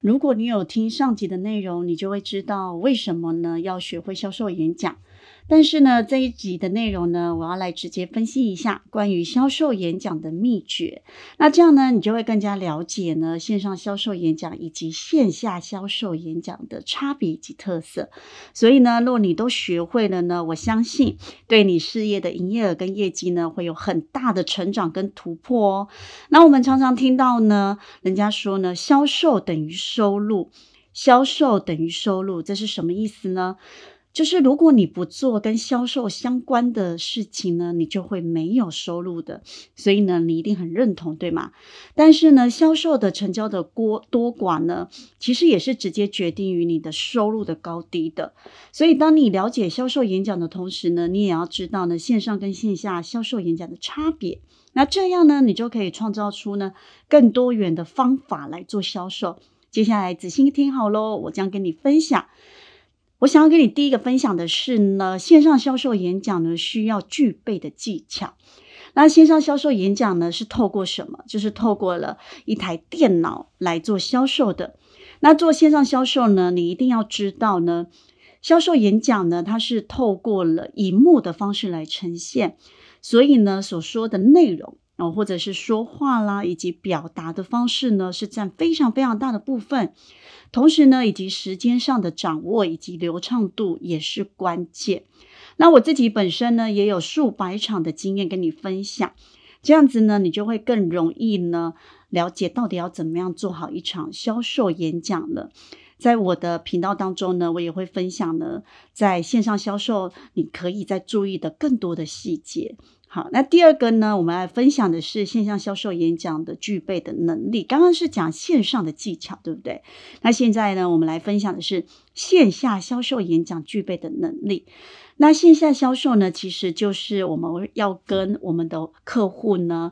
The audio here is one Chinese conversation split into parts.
如果你有听上集的内容，你就会知道为什么呢？要学会销售演讲。但是呢，这一集的内容呢，我要来直接分析一下关于销售演讲的秘诀。那这样呢，你就会更加了解呢线上销售演讲以及线下销售演讲的差别及特色。所以呢，若你都学会了呢，我相信对你事业的营业额跟业绩呢，会有很大的成长跟突破哦。那我们常常听到呢，人家说呢，销售等于收入，销售等于收入，这是什么意思呢？就是如果你不做跟销售相关的事情呢，你就会没有收入的。所以呢，你一定很认同，对吗？但是呢，销售的成交的多多寡呢，其实也是直接决定于你的收入的高低的。所以，当你了解销售演讲的同时呢，你也要知道呢，线上跟线下销售演讲的差别。那这样呢，你就可以创造出呢更多元的方法来做销售。接下来仔细听好喽，我将跟你分享。我想要跟你第一个分享的是呢，线上销售演讲呢需要具备的技巧。那线上销售演讲呢是透过什么？就是透过了一台电脑来做销售的。那做线上销售呢，你一定要知道呢，销售演讲呢它是透过了荧幕的方式来呈现，所以呢所说的内容。哦，或者是说话啦，以及表达的方式呢，是占非常非常大的部分。同时呢，以及时间上的掌握以及流畅度也是关键。那我自己本身呢，也有数百场的经验跟你分享，这样子呢，你就会更容易呢了解到底要怎么样做好一场销售演讲了。在我的频道当中呢，我也会分享呢，在线上销售你可以再注意的更多的细节。好，那第二个呢，我们来分享的是线上销售演讲的具备的能力。刚刚是讲线上的技巧，对不对？那现在呢，我们来分享的是线下销售演讲具备的能力。那线下销售呢，其实就是我们要跟我们的客户呢。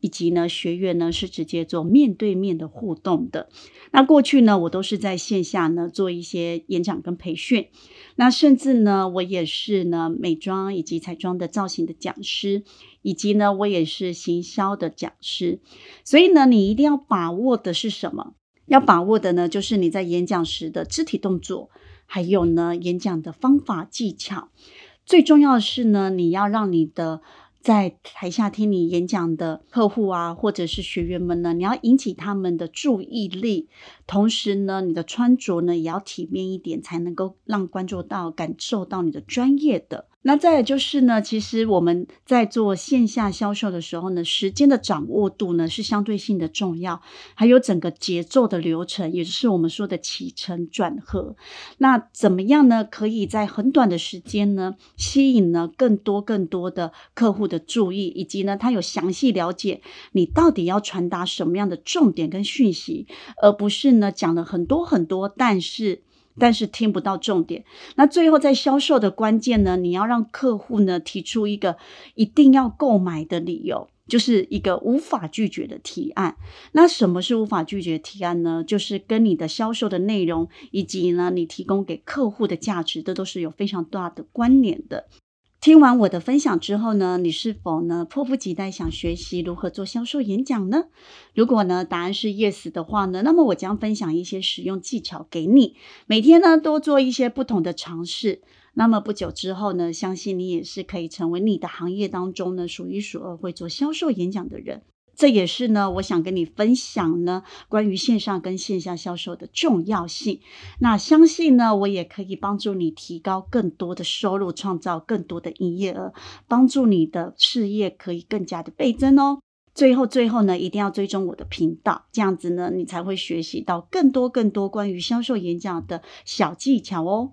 以及呢，学员呢是直接做面对面的互动的。那过去呢，我都是在线下呢做一些演讲跟培训。那甚至呢，我也是呢美妆以及彩妆的造型的讲师，以及呢我也是行销的讲师。所以呢，你一定要把握的是什么？要把握的呢，就是你在演讲时的肢体动作，还有呢演讲的方法技巧。最重要的是呢，你要让你的。在台下听你演讲的客户啊，或者是学员们呢，你要引起他们的注意力，同时呢，你的穿着呢也要体面一点，才能够让观众到感受到你的专业的。那再来就是呢，其实我们在做线下销售的时候呢，时间的掌握度呢是相对性的重要，还有整个节奏的流程，也就是我们说的起承转合。那怎么样呢？可以在很短的时间呢，吸引呢更多更多的客户的注意，以及呢，他有详细了解你到底要传达什么样的重点跟讯息，而不是呢讲了很多很多，但是。但是听不到重点，那最后在销售的关键呢？你要让客户呢提出一个一定要购买的理由，就是一个无法拒绝的提案。那什么是无法拒绝提案呢？就是跟你的销售的内容以及呢你提供给客户的价值，这都是有非常大的关联的。听完我的分享之后呢，你是否呢迫不及待想学习如何做销售演讲呢？如果呢答案是 yes 的话呢，那么我将分享一些使用技巧给你，每天呢多做一些不同的尝试。那么不久之后呢，相信你也是可以成为你的行业当中呢数一数二会做销售演讲的人。这也是呢，我想跟你分享呢，关于线上跟线下销售的重要性。那相信呢，我也可以帮助你提高更多的收入，创造更多的营业额，帮助你的事业可以更加的倍增哦。最后，最后呢，一定要追踪我的频道，这样子呢，你才会学习到更多更多关于销售演讲的小技巧哦。